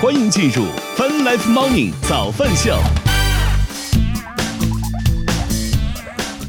欢迎进入 Fun Life Morning 早饭秀。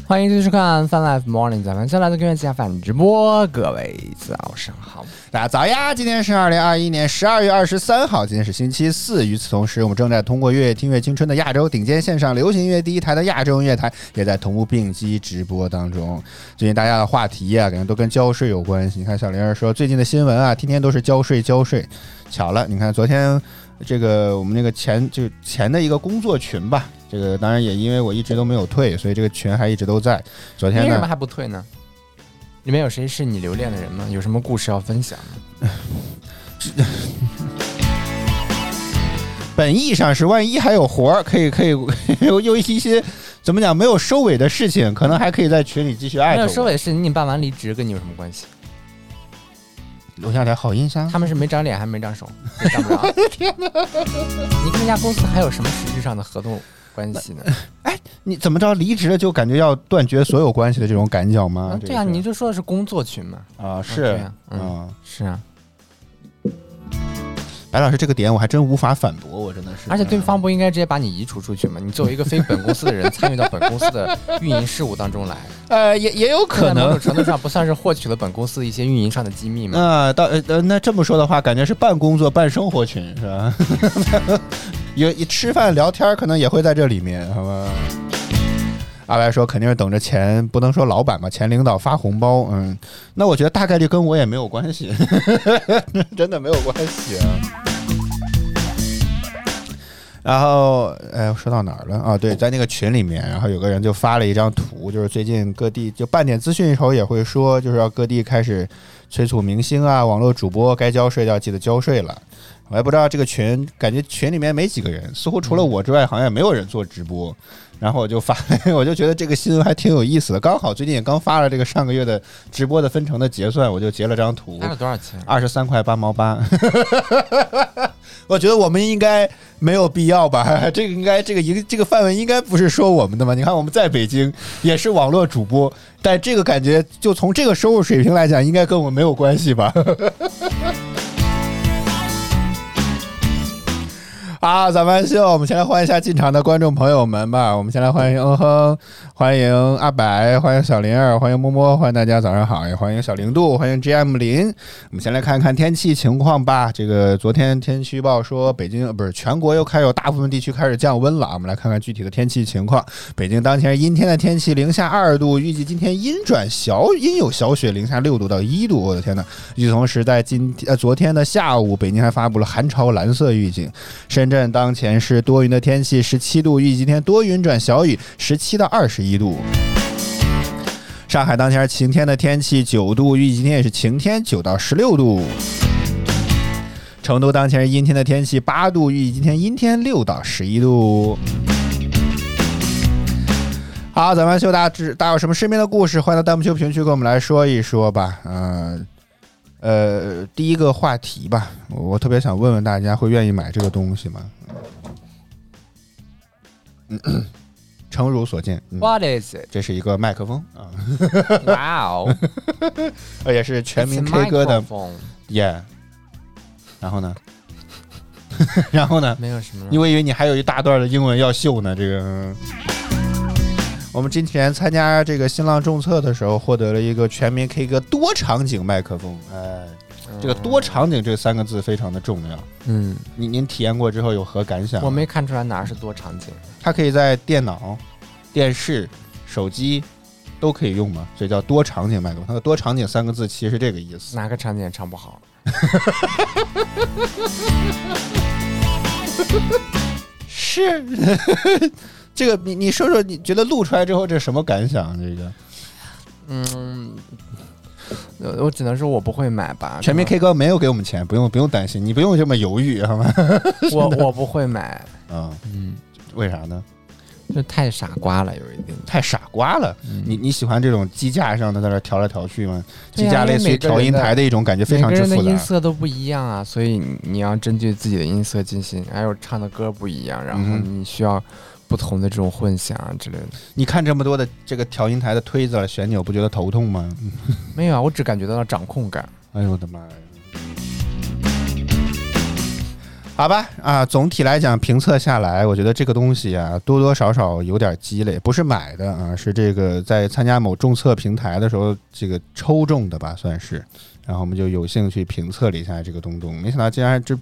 欢迎继续收看《Fun Life Morning》早饭秀，来自跟月下饭直播，各位早上好。大家早呀！今天是二零二一年十二月二十三号，今天是星期四。与此同时，我们正在通过“月听乐青春”的亚洲顶尖线上流行音乐第一台的亚洲音乐台，也在同步并机直播当中。最近大家的话题啊，感觉都跟交税有关系。你看，小玲儿说最近的新闻啊，天天都是交税交税。巧了，你看昨天这个我们那个前就前的一个工作群吧，这个当然也因为我一直都没有退，所以这个群还一直都在。昨天呢为什么还不退呢？里面有谁是你留恋的人吗？有什么故事要分享吗？本意上是万一还有活儿，可以可以有 有一些怎么讲没有收尾的事情，可能还可以在群里继续艾特。没有收尾的事情，你办完离职跟你有什么关系？留下点好印象。他们是没长脸还没长手，也长不着。天哪！你跟那家公司还有什么实质上的合同关系呢？哎你怎么着离职了就感觉要断绝所有关系的这种感觉吗？嗯对啊，你就说的是工作群嘛。啊是嗯啊，是啊，白老师这个点我还真无法反驳，我真的是。而且对方不应该直接把你移除出去吗？你作为一个非本公司的人，参与到本公司的运营事务当中来，呃也也有可能种程度上不算是获取了本公司的一些运营上的机密吗？啊，到呃呃，那这么说的话，感觉是半工作半生活群是吧？有吃饭聊天可能也会在这里面，好吧？阿白说肯定是等着钱，不能说老板吧，前领导发红包，嗯，那我觉得大概率跟我也没有关系，真的没有关系。然后，哎，说到哪儿了啊？对，在那个群里面，然后有个人就发了一张图，就是最近各地就半点资讯的时候也会说，就是要各地开始催促明星啊、网络主播该交税要记得交税了。我也不知道这个群，感觉群里面没几个人，似乎除了我之外，好像也没有人做直播。然后我就发，我就觉得这个新闻还挺有意思的。刚好最近也刚发了这个上个月的直播的分成的结算，我就截了张图花，了多少钱？二十三块八毛八。我觉得我们应该没有必要吧？这个应该这个一这个范围应该不是说我们的嘛？你看我们在北京也是网络主播，但这个感觉就从这个收入水平来讲，应该跟我们没有关系吧？好，咱们秀，我们先来欢迎一下进场的观众朋友们吧。我们先来欢迎嗯哼，欢迎阿白，欢迎小灵儿，欢迎摸摸，欢迎大家早上好，也欢迎小零度，欢迎 GM 林。我们先来看看天气情况吧。这个昨天天气预报说北京不是全国又开始有大部分地区开始降温了啊。我们来看看具体的天气情况。北京当前阴天的天气，零下二度，预计今天阴转小阴有小雪，零下六度到一度。我的天呐！与此同时，在今呃昨天的下午，北京还发布了寒潮蓝色预警。深圳当前是多云的天气，十七度，预计今天多云转小雨，十七到二十一一度。上海当前是晴天的天气，九度，预计今天也是晴天，九到十六度。成都当前是阴天的天气，八度，预计今天阴天，六到十一度。好，咱们秀大家知大家有什么身边的故事，欢迎到弹幕区评论区跟我们来说一说吧。嗯、呃，第一个话题吧，我我特别想问问大家，会愿意买这个东西吗？嗯，诚如所见，嗯 What is it？这是一个麦克风啊，哇哦，而且是全民 K 歌的耶。然后呢？然后呢？没有什么。因为以为你还有一大段的英文要秀呢。这个，嗯我们之前参加这个新浪众测的时候，获得了一个全民 K 歌多场景麦克风。哎，这个多场景这三个字非常的重要。嗯，您您体验过之后有何感想？我没看出来哪儿是多场景。它可以在电脑、电视、手机都可以用嘛，所以叫多场景麦克风。它的多场景三个字其实是这个意思。哪个场景也唱不好？是，这个你你说说，你觉得录出来之后这什么感想？这个嗯，我我只能说我不会买吧。全民 K 歌没有给我们钱，不用不用担心，你不用这么犹豫，好吗？我我不会买。嗯、嗯，为啥呢？这太傻瓜了，有一点。太傻瓜了。嗯你你喜欢这种机架上的在那调来调去吗？机架类似于调音台的一种感觉，非常之复杂。音色都不一样啊，所以你你要根据自己的音色进行，还有唱的歌不一样，然后嗯你需要不同的这种混响啊之类的。你看这么多的这个调音台的推子、旋钮，不觉得头痛吗？没有啊，我只感觉到了掌控感。哎呦我的妈呀！好吧，啊，总体来讲评测下来，我觉得这个东西啊，多多少少有点积累，不是买的啊，是这个在参加某众测平台的时候，这个抽中的吧，算是。然后我们就有幸去评测了一下这个东东，没想到竟然这，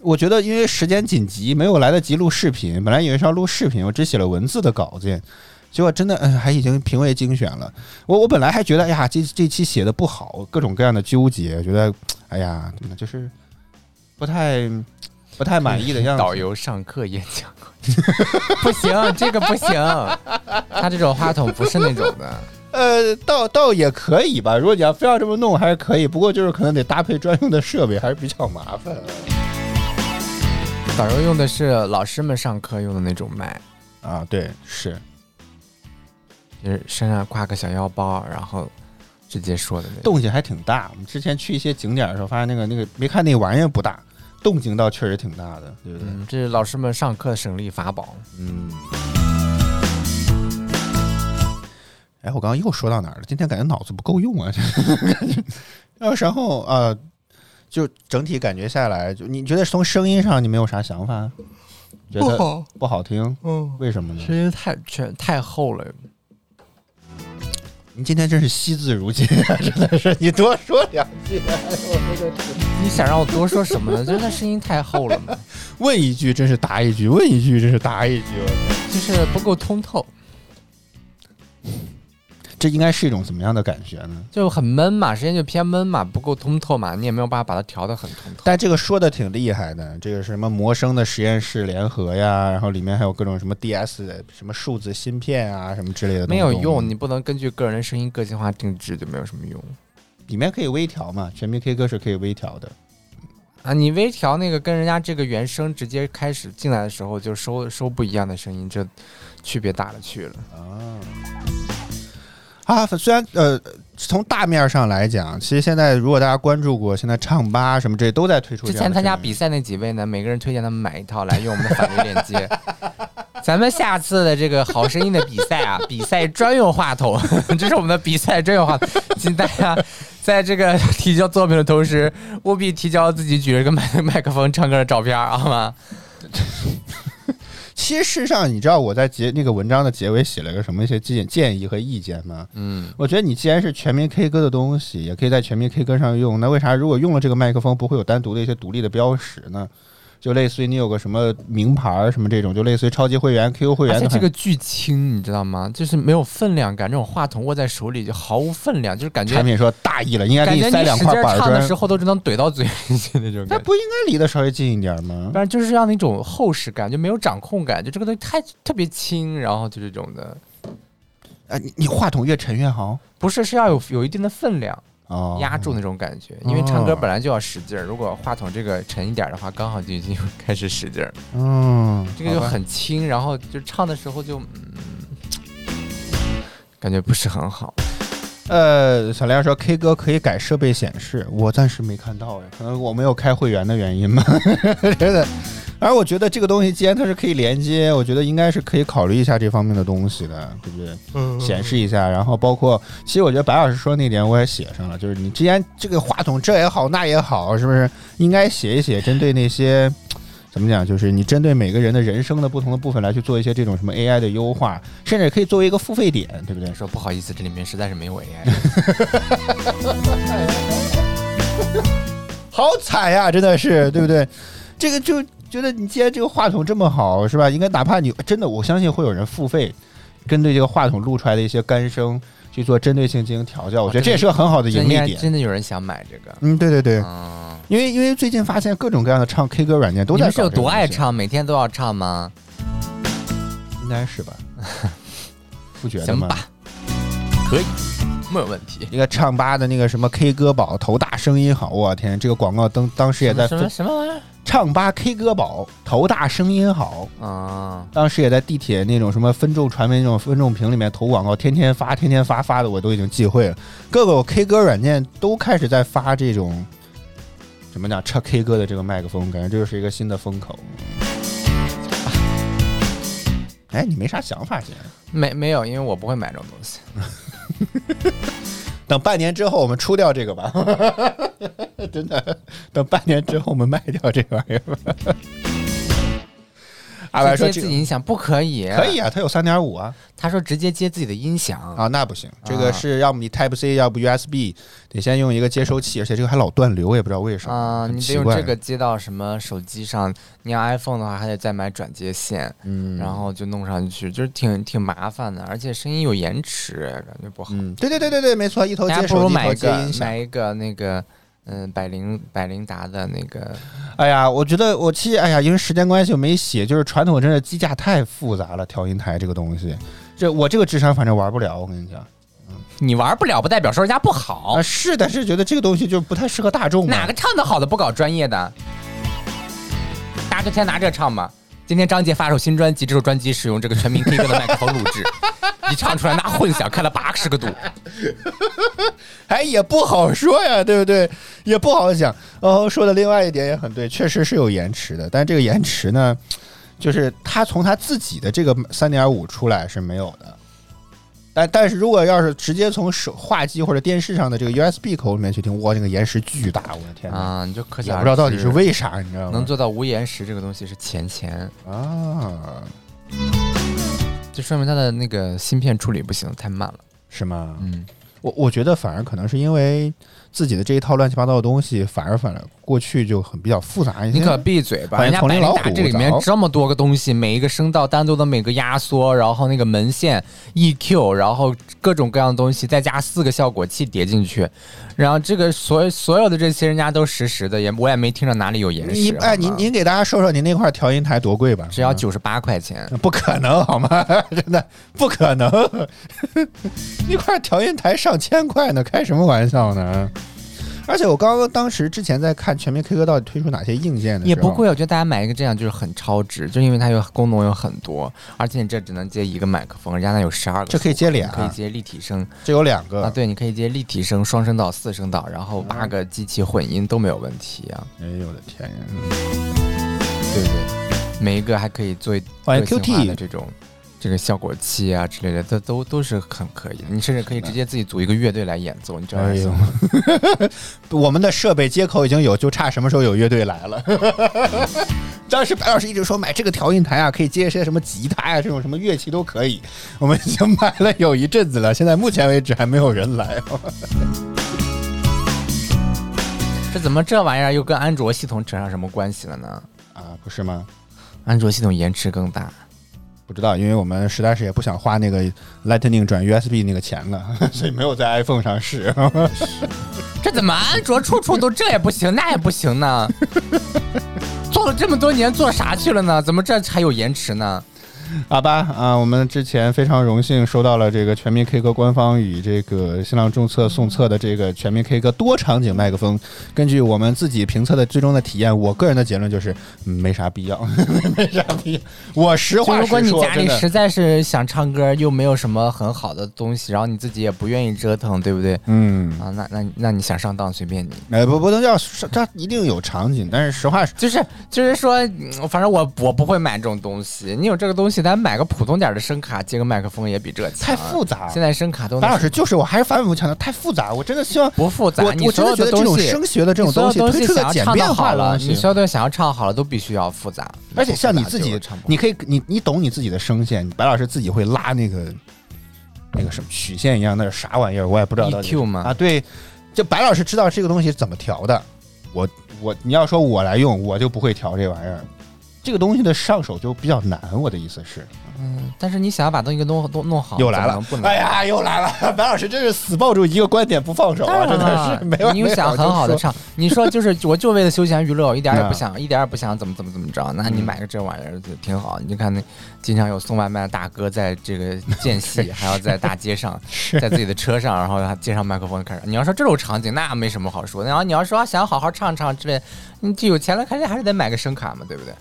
我觉得因为时间紧急，没有来得及录视频，本来以为是要录视频，我只写了文字的稿件。结果真的，嗯，还已经评为精选了。我我本来还觉得，哎呀，这这期写的不好，各种各样的纠结，觉得，哎呀，就是不太不太满意的样子。导游上课演讲，不行，这个不行。他这种话筒不是那种的。呃，倒倒也可以吧。如果你要非要这么弄，还是可以。不过就是可能得搭配专用的设备，还是比较麻烦。导游用的是老师们上课用的那种麦啊，对，是。就是身上挂个小腰包，然后直接说的那动静还挺大。我们之前去一些景点的时候，发现那个那个没看那玩意儿不大，动静倒确实挺大的，对不对？这是老师们上课省力法宝。嗯。哎，我刚刚又说到哪儿了？今天感觉脑子不够用啊！然后呃，就整体感觉下来，就你觉得从声音上你没有啥想法？觉得不好听？嗯，为什么呢？声音太全太厚了。你今天真是惜字如金啊！真的是，你多说两句。你想让我多说什么呢？就是他声音太厚了嘛。问一句真是答一句，问一句真是答一句。就是不够通透。这应该是一种怎么样的感觉呢？就很闷嘛，时间就偏闷嘛，不够通透嘛，你也没有办法把它调得很通透。但这个说的挺厉害的，这个是什么魔声的实验室联合呀，然后里面还有各种什么 DS 什么数字芯片啊，什么之类的。没有用，你不能根据个人的声音个性化定制，就没有什么用。里面可以微调嘛？全民 K 歌是可以微调的。啊，你微调那个跟人家这个原声直接开始进来的时候就收收不一样的声音，这区别大了去了啊。啊，虽然呃，从大面上来讲，其实现在如果大家关注过，现在唱吧什么这些都在推出。之前参加比赛那几位呢，每个人推荐他们买一套来用我们的返利链接。咱们下次的这个好声音的比赛啊，比赛专用话筒，这是我们的比赛专用话筒，请大家在这个提交作品的同时，务必提交自己举着个麦麦克风唱歌的照片，好吗？其实事实上，你知道我在结那个文章的结尾写了个什么一些建建议和意见吗？嗯，我觉得你既然是全民 K 歌的东西，也可以在全民 K 歌上用。那为啥如果用了这个麦克风，不会有单独的一些独立的标识呢？就类似于你有个什么名牌什么这种，就类似于超级会员、QQ 会员。而且这个巨轻，你知道吗？就是没有分量感，这种话筒握在手里就毫无分量，就是感觉。产品说大意了，应该给你塞两块板砖。唱的时候都只能怼到嘴里那种。那不应该离得稍微近一点吗？不然就是让那种厚实感，就没有掌控感，就这个东西太特别轻，然后就这种的。哎，你你话筒越沉越好？不是，是要有有一定的分量。压住那种感觉，因为唱歌本来就要使劲儿。如果话筒这个沉一点的话，刚好就已经开始使劲儿。嗯，这个就很轻，然后就唱的时候就嗯，感觉不是很好。呃，小亮说 K 歌可以改设备显示，我暂时没看到哎，可能我没有开会员的原因吧，真的。而我觉得这个东西既然它是可以连接，我觉得应该是可以考虑一下这方面的东西的，对不对？嗯，显示一下，然后包括，其实我觉得白老师说那点我也写上了，就是你既然这个话筒这也好那也好，是不是应该写一写针对那些 怎么讲，就是你针对每个人的人生的不同的部分来去做一些这种什么 AI 的优化，甚至可以作为一个付费点，对不对？说不好意思，这里面实在是没有 AI。好惨呀，真的是，对不对？这个就。觉得你既然这个话筒这么好，是吧？应该哪怕你真的，我相信会有人付费，针对这个话筒录出来的一些干声去做针对性进行调教。我觉得这也是个很好的盈利点。真的有人想买这个？嗯，对对对。因为因为最近发现各种各样的唱 K 歌软件都在。你是有多爱唱？每天都要唱吗？应该是吧。不觉得吗？可以，没有问题。一个唱吧的那个什么 K 歌宝，头大声音好。我天，这个广告当当时也在什么什么玩意儿？唱吧 K 歌宝头大声音好啊！当时也在地铁那种什么分众传媒那种分众屏里面投广告，天天发，天天发发的我都已经忌讳了。各个 K 歌软件都开始在发这种怎么讲唱 K 歌的这个麦克风，感觉这就是一个新的风口。哎，你没啥想法，姐？没没有，因为我不会买这种东西。等半年之后，我们出掉这个吧。真的，等半年之后我们卖掉这玩意儿吧。阿白说接这个自己音响不可以，可以。啊，它有三点五啊他说直接接自己的音响，啊，那不行，这个是要么你 Type C，要不 USB，得先用一个接收器，而且这个还老断流，也不知道为什么啊，你得用这个接到什么手机上？你要 iPhone 的话，还得再买转接线，嗯，然后就弄上去，就是挺挺麻烦的，而且声音有延迟，感觉不好。嗯，对对对对对，没错，一头接手机，一头接音响买。一个那个嗯百灵百灵达的那个，哎呀，我觉得我其实哎呀，因为时间关系我没写，就是传统真的机架太复杂了，调音台这个东西，这我这个智商反正玩不了，我跟你讲你玩不了不代表说人家不好啊，，是，的是觉得这个东西就不太适合大众。哪个唱的好的不搞专业的？大家就先拿这唱吧。今天张杰发首新专辑，这首专辑使用这个全民 K 歌的麦克风录制，一唱出来那混响开了八十个度，哎，也不好说呀，对不对？也不好讲。然哦，说的另外一点也很对，确实是有延迟的，但这个延迟呢，就是他从他自己的这个三点五出来是没有的。但但是如果要是直接从手话机或者电视上的这个 USB 口里面去听，哇，那个延时巨大，我的天哪！啊，你就可也想不知道到底是为啥，你知道吗？能做到无延时这个东西是钱钱，啊，就说明它的那个芯片处理不行，太慢了。是吗？嗯，我我觉得反而可能是因为自己的这一套乱七八糟的东西，反而反而过去就很比较复杂一些。你可闭嘴吧！人家百灵丛林老虎达这里面这么多个东西，每一个声道单独的每个压缩，然后那个门线、EQ，然后各种各样的东西，再加四个效果器叠进去，然后这个所所有的这些人家都实时的，也我也没听着哪里有延时。你哎，您您给大家说说您那块调音台多贵吧？只要嗯九十八块钱，不可能好吗？真的不可能，一块调音台上千块呢，开什么玩笑呢？而且我刚刚当时之前在看全民 K 歌到底推出哪些硬件的，也不贵。我觉得大家买一个这样就是很超值，就因为它有功能有很多，而且你这只能接一个麦克风，人家那有十二个，这可以接俩可以接立体声这有两个，啊，对，你可以接立体声、双声道、四声道，然后八个机器混音都没有问题啊，哎呦我的天呀！对对？每一个还可以做个性化的这种。这个效果器啊之类的，都都都是很可以的。你甚至可以直接自己组一个乐队来演奏，你知道吗？我们的设备接口已经有，就差什么时候有乐队来了。当时白老师一直说买这个调音台啊，可以接一些什么吉他呀、这种什么乐器都可以。我们已经买了有一阵子了，现在目前为止还没有人来。这怎么这玩意儿又跟安卓系统扯上什么关系了呢？啊，不是吗？安卓系统延迟更大。不知道，因为我们实在是也不想花那个 Lightning 转 USB 那个钱了，所以没有在 iPhone 上试。这怎么安卓处处都这也不行那也不行呢？做了这么多年，做啥去了呢？怎么这还有延迟呢？好吧，啊，我们之前非常荣幸收到了这个全民 K 歌官方与这个新浪众测送测的这个全民 K 歌多场景麦克风。根据我们自己评测的最终的体验，我个人的结论就是嗯没啥必要，没啥必要。我实话实说，果你家里实在是想唱歌，又没有什么很好的东西，然后你自己也不愿意折腾，对不对？嗯，啊，那那那你想上当随便你。哎，不不能叫这一定有场景，但是实话实就是就是说，嗯反正我我不会买这种东西。你有这个东西，咱买个普通点的声卡，接个麦克风也比这强。太复杂。现在声卡都白老师就是我还是反复强调太复杂，我真的希望不复杂，我你我真的觉得这种声学的这种东西推东西想出的简要唱好了你西。所有东西想要唱好了，都必须要复杂。而且像你自己你可以，你你懂你自己的声线，白老师自己会拉那个那个什么曲线一样，那是啥玩意儿？我也不知道 EQ 吗啊，对，就白老师知道这个东西怎么调的。我我你要说我来用，我就不会调这玩意儿。这个东西的上手就比较难，我的意思是，嗯，但是你想要把东西给弄弄弄好，又来了哎呀，又来了！白老师真是死抱住一个观点不放手啊，真的是没有你又想很好的唱，你说就是我就为了休闲娱乐，我一点儿也啊不想，一点儿也不想怎么怎么怎么着，那你嗯买个这玩意儿就挺好。你就看那经常有送外卖的大哥在这个间隙，还要在大街上，在自己的车上，然后他接上麦克风开始。你要说这种场景，那没什么好说。然后你要说想好好唱唱之类，你就有钱了，肯定还是得买个声卡嘛，对不对？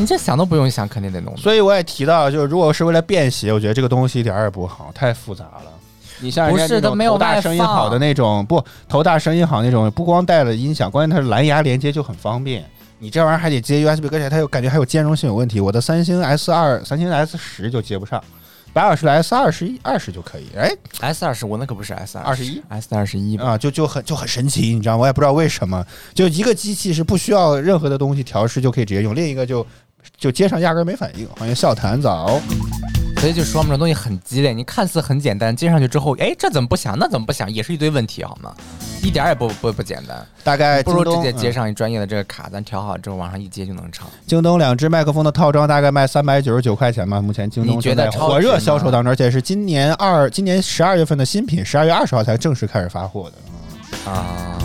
你这想都不用想，肯定得弄。所以我也提到，就是如果是为了便携，我觉得这个东西一点儿也不好，太复杂了。你像不是都没有头大声音好的那种，不头大声音好那种，不光带了音响，关键它是蓝牙连接就很方便。你这玩意儿还得接 USB，而且它又感觉还有兼容性有问题。我的三星 S 二、三星 S 十就接不上，白老师的 S 二十一、二十就可以。哎 S 二十，我那可不是 S 二十一 S 二十一？啊，就就很就很神奇，你知道吗？我也不知道为什么，就一个机器是不需要任何的东西调试就可以直接用，另一个就就街上压根儿没反应。欢迎笑谈早，所以就说嘛，这东西很鸡肋，你看似很简单，接上去之后，哎，这怎么不响，那怎么不响，也是一堆问题，好吗？一点儿也不不不简单，大概不如直接接嗯上一专业的这个卡，咱调好之后往上一接就能唱。京东两只麦克风的套装大概卖三百九十九块钱吧，目前京东你觉得正在火热销售当中，而且是今年二今年十二月份的新品，十二月二十号才正式开始发货的。啊，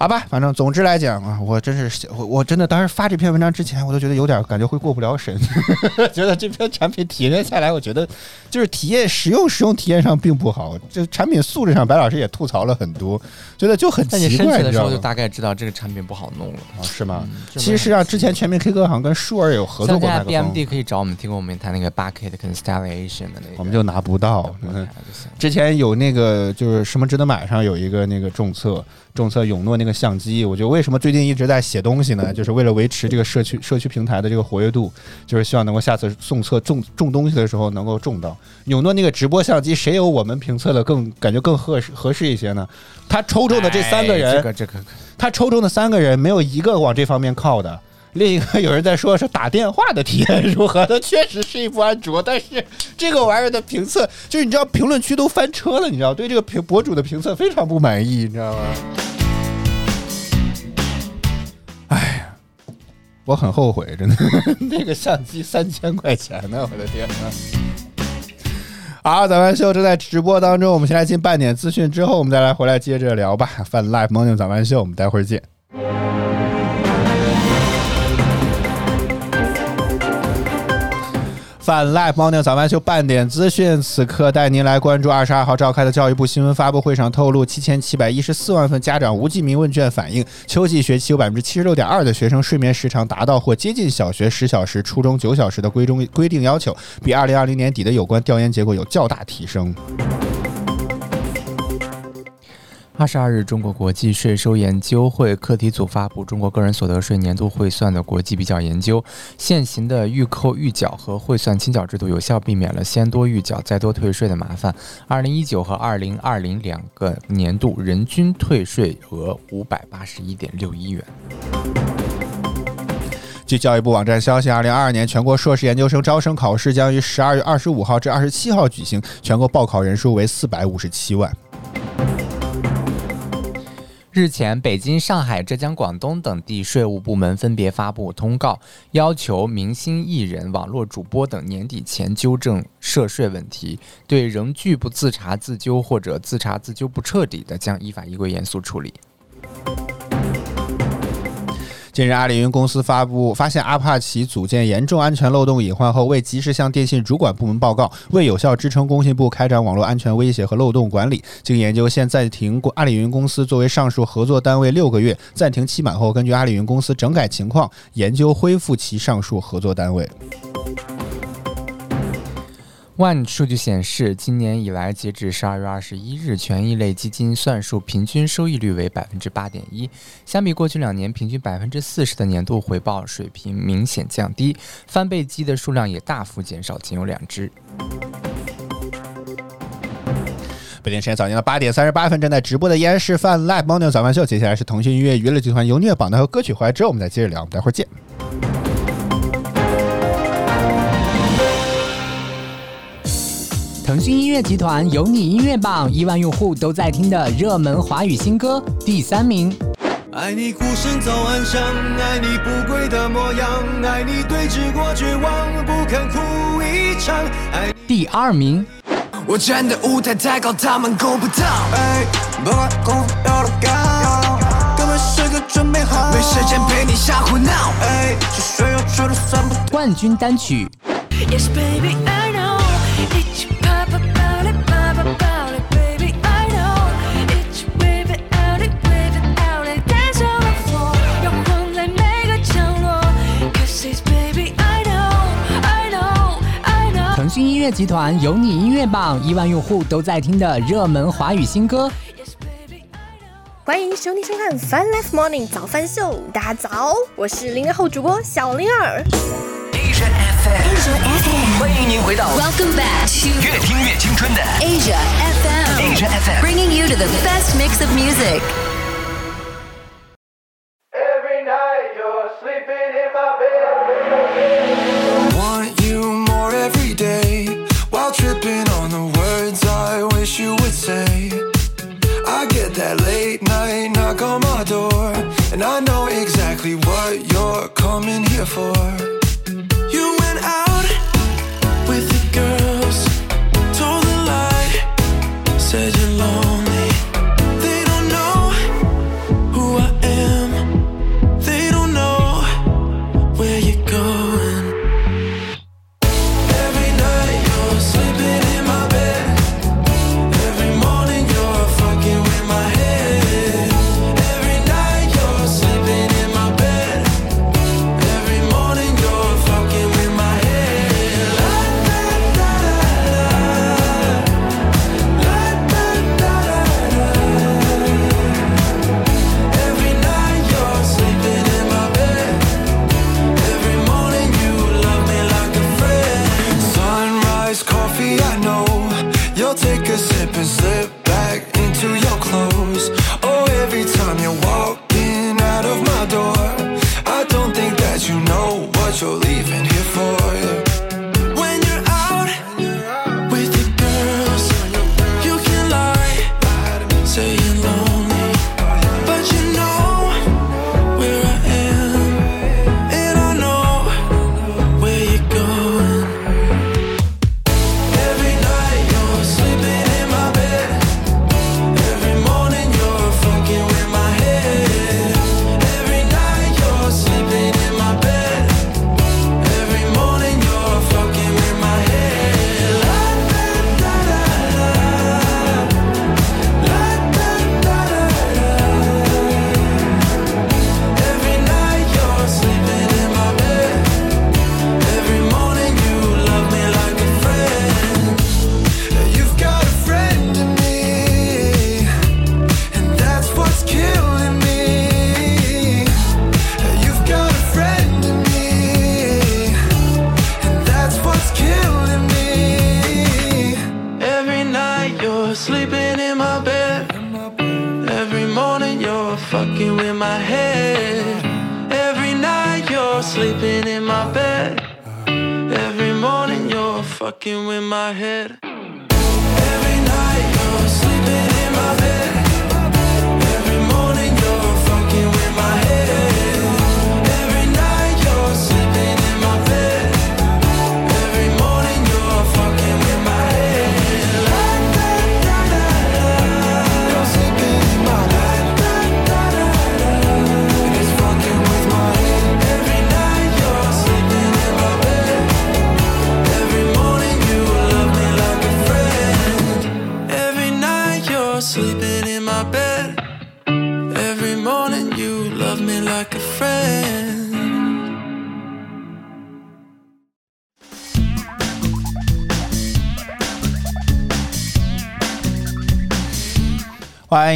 好吧，反正总之来讲啊，我真是我我真的当时发这篇文章之前，我都觉得有点感觉会过不了审，觉得这篇产品体验下来，我觉得就是体验使用使用体验上并不好，这产品素质上白老师也吐槽了很多，觉得就很奇怪，申请的时你知道吗？候就大概知道这个产品不好弄了。啊，是吗？嗯其实实际上之前全民 K 歌好像跟舒尔有合作像现在过麦克风，BMD 可以找我们提供我们台那个八 K 的 constellation 的那个，我们就拿不到。之前有那个就是什么值得买上有一个那个重测重测永诺那个相机，我觉得为什么最近一直在写东西呢？就是为了维持这个社区社区平台的这个活跃度，就是希望能够下次送测种种东西的时候能够种到永诺那个直播相机，谁有我们评测的更感觉更合适合适一些呢？他抽中的这三个哎人，这个这个他抽中的三个人没有一个往这方面靠的。另一个有人在说是打电话的体验如何？它确实是一部安卓，但是这个玩意儿的评测，就是你知道评论区都翻车了，你知道对这个评博主的评测非常不满意，你知道吗？哎呀，我很后悔，真的，那个相机三千块钱呢，我的天呐！好，咱们秀正在直播当中，我们先来进半点资讯，之后我们再来回来接着聊吧。Fun Life Morning 早班秀，我们待会儿见。泛 Live Morning 早班秀半点资讯，此刻带您来关注二十二号召开的教育部新闻发布会上透露，七千七百一十四万份家长无记名问卷反映，秋季学期有百分之七十六点二的学生睡眠时长达到或接近小学十小时、初中九小时的规中规定要求，比二零二零年底的有关调研结果有较大提升。二十二日，中国国际税收研究会课题组发布《中国个人所得税年度汇算的国际比较研究》，现行的预扣预缴和汇算清缴制度有效避免了先多预缴再多退税的麻烦。二零一九和二零二零两个年度人均退税额五百八十一点六一元。据教育部网站消息，二零二二年全国硕士研究生招生考试将于十二月二十五号至二十七号举行，全国报考人数为四百五十七万。日前，北京、上海、浙江、广东等地税务部门分别发布通告，要求明星艺人、网络主播等年底前纠正涉税问题，对仍拒不自查自纠或者自查自纠不彻底的，将依法依规严肃处理。近日，阿里云公司发布发现阿帕奇组件严重安全漏洞隐患后，未及时向电信主管部门报告，未有效支撑工信部开展网络安全威胁和漏洞管理。经研究，现暂停阿里云公司作为上述合作单位六个月，暂停期满后，根据阿里云公司整改情况，研究恢复其上述合作单位。万数据显示，今年以来，截至十二月二十一日，权益类基金算术平均收益率为百分之八点一，相比过去两年平均百分之四十的年度回报水平明显降低，翻倍机的数量也大幅减少，仅有两只。北京时间早间的八点三十八分，正在直播的依然是泛 Live Morning 早饭秀。接下来是腾讯音乐娱乐集团由虐榜单和歌曲回来之后，我们再接着聊。我们待会儿见。腾讯音乐集团有你音乐榜亿万用户都在听的热门华语新歌第三名。爱你孤身走暗巷，爱你不跪的模样，爱你对峙过绝望，不肯哭一场。爱第二名，我站的舞台太高，他们够不到。哎，不管功夫有多高，根本时刻准备好，没时间陪你瞎胡闹。哎，是谁要出的算不冠军单曲 Yes, baby, I 乐集团有你音乐榜亿万用户都在听的热门华语新歌。欢迎收听收看《Fun Life Morning 早饭秀》，大家早，我是零零后主播小灵儿。Asia FM，欢迎您回到 Welcome back to 越听越青春的 Asia FM, Asia FM。bringing you to the best mix of music. before.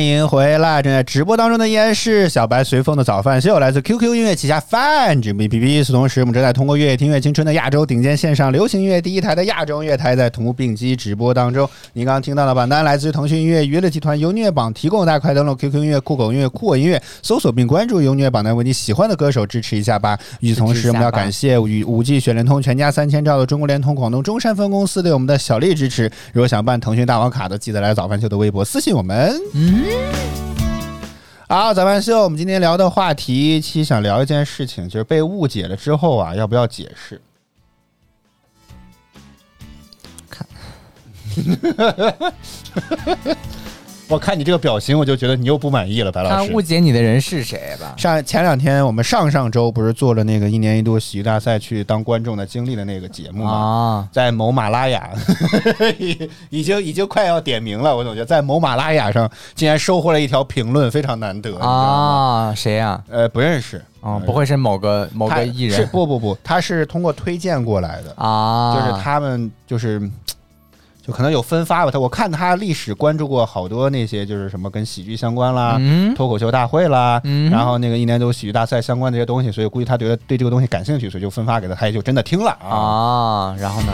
您回来！正在直播当中的依然是小白随风的早饭秀，来自 QQ 音乐旗下饭直 B B B。与此同时，我们正在通过乐听乐青春的亚洲顶尖线上流行音乐第一台的亚洲乐台，在同步并机直播当中。您刚刚听到的榜单来自于腾讯音乐娱乐集团优音乐榜提供，大家快登录 QQ 音乐、酷狗音乐、酷我音乐，搜索并关注优音乐榜单，为你喜欢的歌手支持一下吧。与此同时，我们要感谢与五 G 雪联通全家三千兆的中国联通广东中山分公司对我们的小力支持。如果想办腾讯大王卡的，记得来早饭秀的微博私信我们。好，早班秀，我们今天聊的话题，其实想聊一件事情，就是被误解了之后啊，要不要解释？看，我看你这个表情，我就觉得你又不满意了，白老师。他误解你的人是谁吧？上前两天，我们上上周不是做了那个一年一度喜剧大赛去当观众的经历的那个节目吗？啊，在某马拉雅，已 已经已经快要点名了。我总觉得在某马拉雅上竟然收获了一条评论，非常难得？啊，谁呀？呃，不认识，哦，不会是某个某个艺是人不不不，他是通过推荐过来的，啊？就是他们就是。就可能有分发吧，他我看他历史关注过好多那些就是什么跟喜剧相关啦、嗯脱口秀大会啦，嗯然后那个一年一度喜剧大赛相关的这些东西，所以估计他觉得对这个东西感兴趣，所以就分发给他，他也就真的听了啊。啊，然后呢？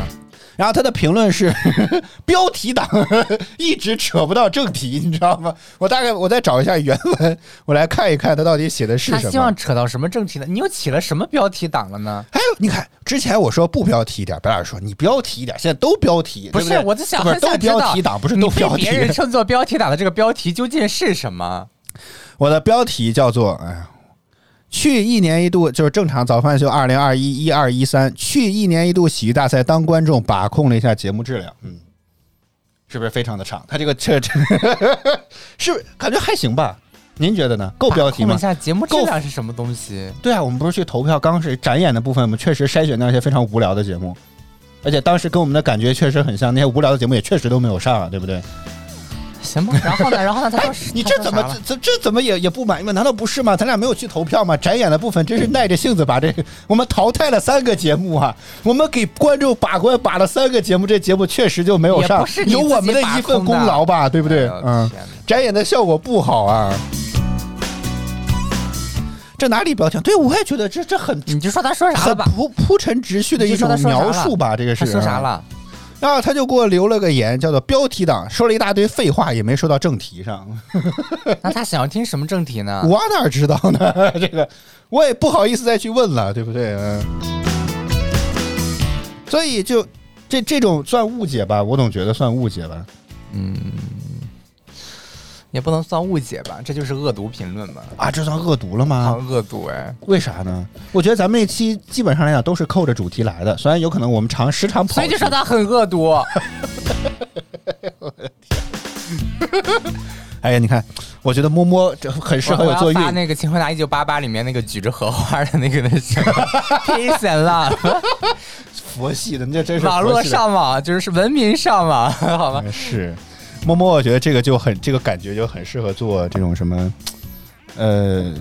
然后他的评论是 标题党 一直扯不到正题，你知道吗？我大概我再找一下原文，我来看一看他到底写的是他希望。扯到什么正题呢？你又起了什么标题党了呢？还有，你看之前我说不标题一点，白老师说你标题一点，现在都标题，不是，我在想，不是都标题党，不是都标题被别。人称作标题党的这个标题究竟是什么？我的标题叫做“哎呀，去一年一度就是正常早饭秀二零二一一二一三，去一年一度喜剧大赛当观众把控了一下节目质量，嗯，是不是非常的长？他这个这这 是不是感觉还行吧？您觉得呢？够标题吗控了一？下节目质量是什么东西？对啊，我们不是去投票，刚是展演的部分，我们确实筛选那些非常无聊的节目，而且当时跟我们的感觉确实很像，那些无聊的节目也确实都没有上啊，对不对？行吧，然后呢？然后呢？他说 你这怎么这这这怎么也也不满意吗？难道不是吗？咱俩没有去投票吗？展演的部分真是耐着性子把这个，我们淘汰了三个节目啊，我们给观众把关把了三个节目，这节目确实就没有上有我们的一份功劳吧，对不对哎？嗯，展演的效果不好啊。这哪里标题？对，我也觉得这这很你就说他说啥了很吧？铺铺陈直叙的一种描述吧，这个是他说啥？了？然后他就给我留了个言，叫做标题党，说了一大堆废话，也没说到正题上。那他想要听什么正题呢？我哪知道呢？这个我也不好意思再去问了，对不对？嗯，所以就这这种算误解吧，我总觉得算误解吧。也不能算误解吧，这就是恶毒评论吧？啊，这算恶毒了好吗？恶毒哎！为啥呢？我觉得咱们那期基本上来讲都是扣着主题来的，虽然有可能我们常时常跑，所以就说他很恶毒。哎呀，你看，我觉得摸摸这很适合有我做运要发那个《请回答一九八八》里面那个举着荷花的那个的声音，peace and love，佛系的，你这真是网络上网就是文明上网，好吧？是，摸摸，我觉得这个就很，这个感觉就很适合做这种什么，呃，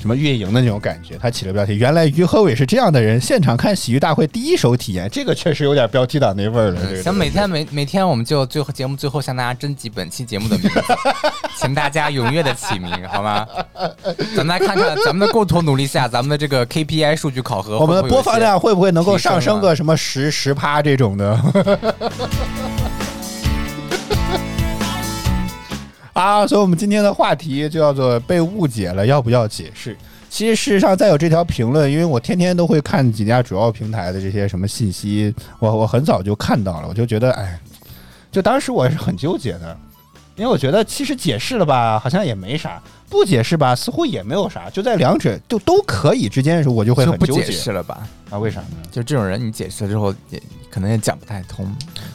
什么运营的那种感觉。他起了标题，原来于和伟是这样的人，现场看喜剧大会第一手体验，这个确实有点标题党那味儿了。这个行，每天每每天我们就最后节目最后向大家征集本期节目的名字，请大家踊跃的起名，好吗？咱们来看看咱们的共同努力下，咱们的这个 KPI 数据考核，我们的播放量会不会能够上升个什么十十趴这种的？啊，所以我们今天的话题就叫做被误解了，要不要解释？其实事实上，再有这条评论，因为我天天都会看几家主要平台的这些什么信息，我我很早就看到了，我就觉得，哎，就当时我是很纠结的，因为我觉得其实解释了吧，好像也没啥；不解释吧，似乎也没有啥，就在两者就都可以之间的时候，我就会就不解很纠结释了吧？啊，为啥呢？就这种人，你解释了之后也可能也讲不太通。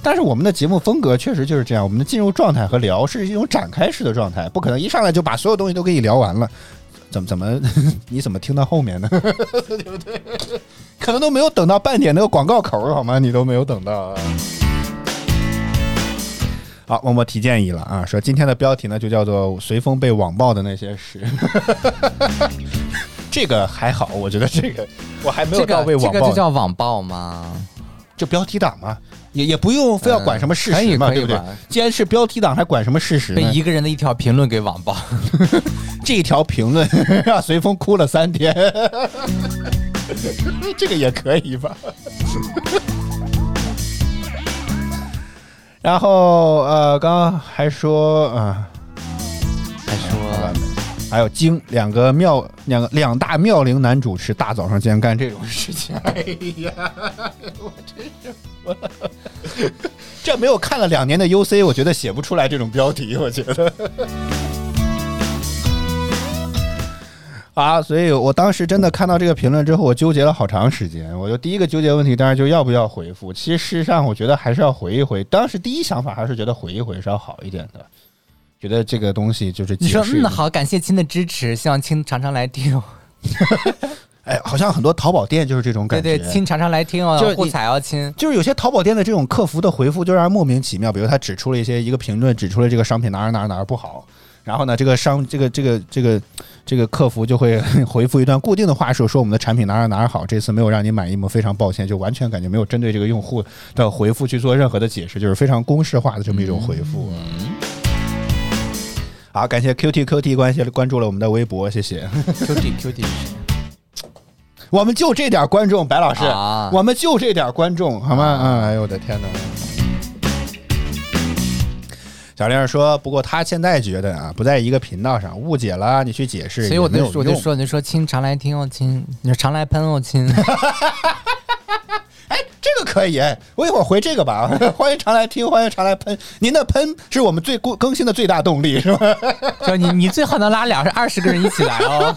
但是我们的节目风格确实就是这样，我们的进入状态和聊是一种展开式的状态，不可能一上来就把所有东西都给你聊完了。怎么怎么 你怎么听到后面呢？对不对？可能都没有等到半点那个广告口儿好吗？你都没有等到啊。好，默默提建议了啊，说今天的标题呢就叫做“随风被网暴的那些事”。这个还好，我觉得这个我还没有到被网暴，个就叫网暴吗？就标题党嘛，也也不用非要管什么事实嘛，对不对？既然是标题党，还管什么事实？被一个人的一条评论给网暴，这一条评论 让随风哭了三天，这个也可以吧？然后呃，刚刚还说啊、还说还有京两个妙两个两大妙龄男主持大早上竟然干这种事情，哎呀，我真是服了。这没有看了两年的 UC，我觉得写不出来这种标题，我觉得。啊，所以我当时真的看到这个评论之后，我纠结了好长时间。我就第一个纠结问题，当然就要不要回复。其实事实上，我觉得还是要回一回。当时第一想法还是觉得回一回是要好一点的，觉得这个东西就是你说嗯好，感谢亲的支持，希望亲常常来听。哎，好像很多淘宝店就是这种感觉。对对，亲常常来听哦就是，互踩哦亲。就是有些淘宝店的这种客服的回复就让人莫名其妙，比如他指出了一些一个评论，指出了这个商品哪儿哪儿哪儿不好，然后呢，这个商这个这个这个这个客服就会 回复一段固定的话术，说我们的产品哪儿哪儿好，这次没有让你满意，我们非常抱歉，就完全感觉没有针对这个用户的回复去做任何的解释，就是非常公式化的这么一种回复。嗯好，感谢 QT QT 关系关注了我们的微博，谢谢。Q T Q T，我们就这点观众，白老师，啊我们就这点观众，好吗？啊嗯，哎呦我的天哪！小玲儿说，不过他现在觉得啊，不在一个频道上，误解了，你去解释，所以我就我就说，你就说亲常来听哦亲，你说常来喷哦亲。哎这个可以，哎，我一会儿回这个吧。欢迎常来听，欢迎常来喷。您的喷是我们最更更新的最大动力，是吧？就你你最好能拉两二十个人一起来哦。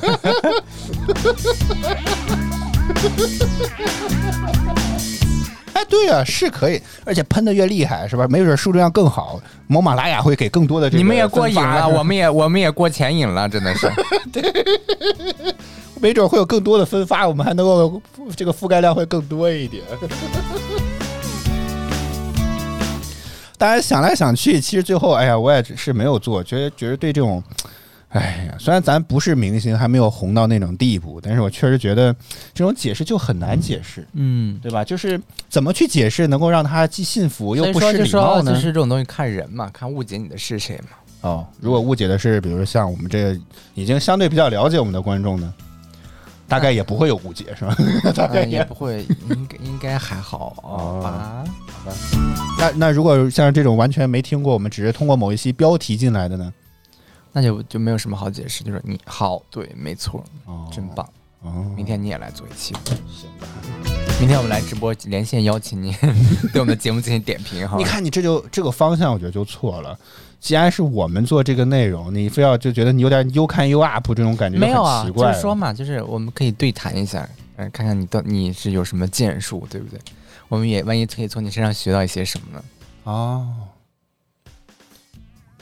哎，对呀、是可以，而且喷的越厉害，是吧？没准数量更好，某马拉雅会给更多的这个你们也过瘾了，我们也我们也过前瘾了，真的是。对没准会有更多的分发，我们还能够这个覆盖量会更多一点。当然想来想去，其实最后，哎呀，我也是没有做，觉得觉得对这种，哎呀，虽然咱不是明星，还没有红到那种地步，但是我确实觉得这种解释就很难解释，嗯，对吧？就是怎么去解释能够让他既信服又不失礼貌说呢？就是这种东西看人嘛，看误解你的是谁嘛。哦，如果误解的是，比如说像我们这个已经相对比较了解我们的观众呢，大概也不会有误解，是吧？大概嗯也不会，应该应该还好哦好吧？那那如果像这种完全没听过，我们只是通过某一期标题进来的呢？那就就没有什么好解释，就是你好，对，没错，哦真棒。哦，明天你也来做一期，行吧。明天我们来直播连线邀请你 对我们的节目进行点评哈。你，看你这就这个方向，我觉得就错了。既然是我们做这个内容，你非要就觉得你有点优看优 up 这种感觉，没有啊，就是说嘛，就是我们可以对谈一下，嗯，看看你到你是有什么建树，对不对？我们也万一可以从你身上学到一些什么呢？哦，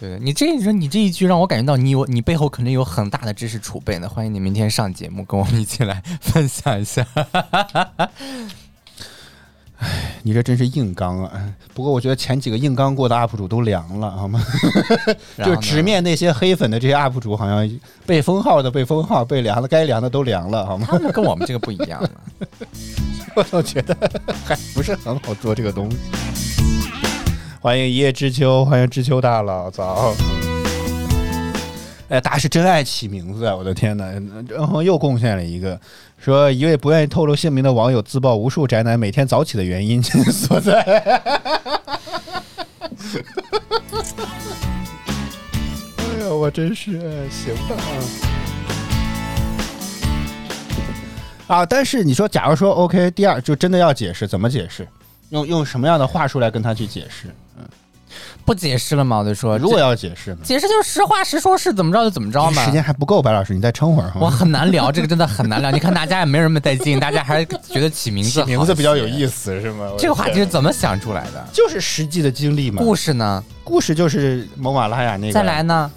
对对，你这你说你这一句让我感觉到你有你背后肯定有很大的知识储备呢。欢迎你明天上节目跟我们一起来分享一下。哎 你这真是硬刚啊！不过我觉得前几个硬刚过的 UP 主都凉了，好吗？就直面那些黑粉的这些 UP 主，好像被封号的被封号，被凉的该凉的都凉了，好吗？他们跟我们这个不一样了。我总觉得还不是很好做这个东西。欢迎一叶知秋，欢迎知秋大佬，早。哎，大家是真爱起名字啊！我的天哪，任恒又贡献了一个，说一位不愿意透露姓名的网友自曝无数宅男每天早起的原因所在。哎呀，我真是行吧啊！啊，但是你说，假如说 OK，第二就真的要解释，怎么解释？用用什么样的话术来跟他去解释？嗯不解释了吗？我就说，如果要解释呢？解释就是实话实说，是怎么着就怎么着嘛。时间还不够，白老师，你再撑会儿哈。我很难聊，这个真的很难聊。你看大家也没人们带劲，大家还是觉得起名字起名字比较有意思。思是吗？这个话题是怎么想出来的？就是实际的经历嘛。故事呢？故事就是蒙马拉雅那个。再来呢？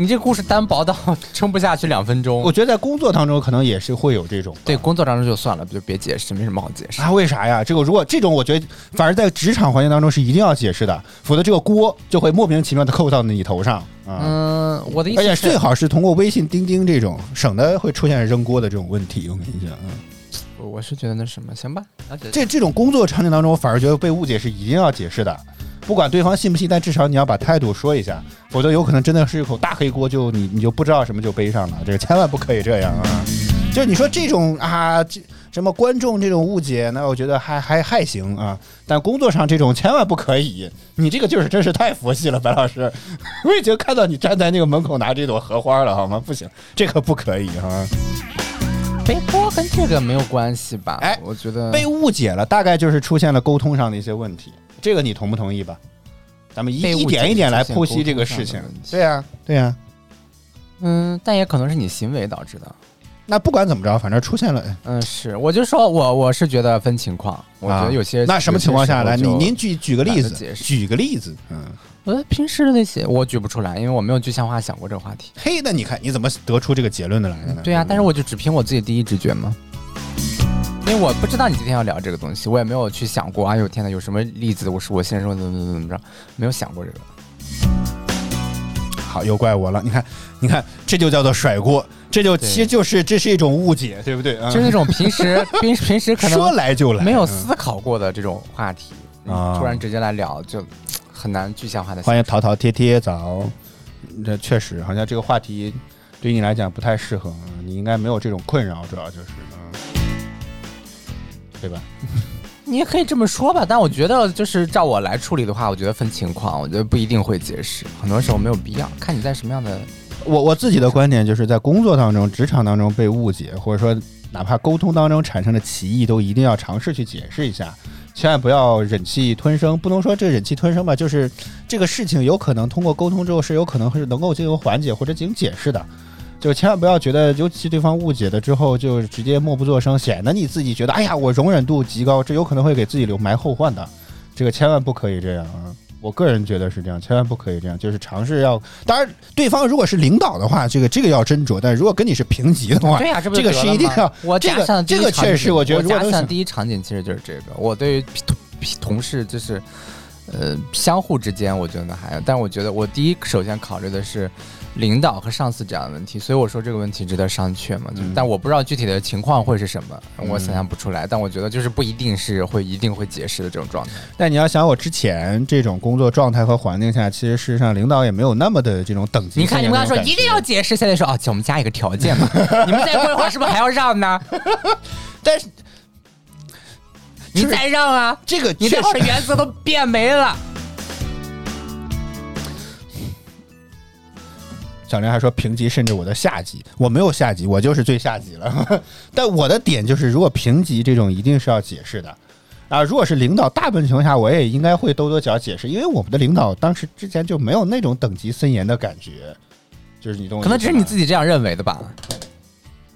你这故事单薄到撑不下去两分钟。我觉得在工作当中可能也是会有这种。对，工作当中就算了，就别解释，没什么好解释。啊，为啥呀？这个如果这种，我觉得反而在职场环境当中是一定要解释的，否则这个锅就会莫名其妙的扣到你头上啊。嗯，我的意思而且是，最好是通过微信、钉钉这种，省得会出现扔锅的这种问题。我跟你讲，嗯。我是觉得那什么，行吧。这这种工作场景当中，我反而觉得被误解是一定要解释的，不管对方信不信，但至少你要把态度说一下，否则有可能真的是一口大黑锅，就你你就不知道什么就背上了，这个千万不可以这样啊！就是你说这种啊，这什么观众这种误解，那我觉得还还还行啊，但工作上这种千万不可以，你这个就是真是太佛系了，白老师，我已经看到你站在那个门口拿这朵荷花了，好吗？不行，这个不可以哈。背锅跟这个没有关系吧？哎我觉得被误解了，大概就是出现了沟通上的一些问题，这个你同不同意吧？咱们一一点一点来剖析这个事情对呀、对呀、嗯，但也可能是你行为导致的。那不管怎么着，反正出现了。嗯，是，我就说我我是觉得分情况，我觉得有些、啊那什么情况下来？有些时候就你您举举个例子举个例子。嗯，我平时那些我举不出来，因为我没有具象化想过这个话题。嘿，那你看你怎么得出这个结论的来的呢？对呀、但是我就只凭我自己第一直觉嘛，因为我不知道你今天要聊这个东西，我也没有去想过。哎呦天呐，有什么例子？我是我现实中怎么怎么怎么着，没有想过这个。好，又怪我了。你看，你看，这就叫做甩锅，这就其实就是这是一种误解，对不对？啊就是那种平时 平平时可能说来就来，没有嗯思考过的这种话题，你啊突然直接来聊，就很难具象化的。欢迎淘淘贴贴早，这确实好像这个话题对你来讲不太适合，嗯你应该没有这种困扰，主要就是嗯，对吧？你也可以这么说吧，但我觉得就是照我来处理的话，我觉得分情况，我觉得不一定会解释，很多时候没有必要，看你在什么样的。我我自己的观点就是在工作当中、职场当中被误解，或者说哪怕沟通当中产生的歧义，都一定要尝试去解释一下。千万不要忍气吞声，不能说这忍气吞声吧，就是这个事情有可能通过沟通之后是有可能是能够进行缓解或者进行解释的。就千万不要觉得，尤其对方误解了之后，就直接默不作声，显得你自己觉得，哎呀，我容忍度极高，这有可能会给自己留埋后患的。这个千万不可以这样啊！我个人觉得是这样，千万不可以这样，就是尝试要。当然，对方如果是领导的话，这个这个要斟酌；但如果跟你是平级的话，对呀、这个是一定要。我这个这个确实，我觉得如果第一场景其实就是这个。我对于同同事就是呃相互之间，我觉得还有，但我觉得我第一首先考虑的是领导和上司这样的问题，所以我说这个问题值得商榷嘛。就是嗯但我不知道具体的情况会是什么，我嗯想象不出来。但我觉得就是不一定是会一定会解释的这种状态。但你要想，我之前这种工作状态和环境下，其实事实上领导也没有那么的这种等级。你看，你们刚才说一定要，解释，现在说哦，我们加一个条件嘛，你们再过一会儿是不是还要让呢？但是你再让啊，这个你这会儿原则都变没了。小林还说评级甚至我的下级，我没有下级，我就是最下级了。但我的点就是，如果评级这种一定是要解释的啊。如果是领导，大部分情况下我也应该会兜多少少解释，因为我们的领导当时之前就没有那种等级森严的感觉，就是你懂可能只是你自己这样认为的吧。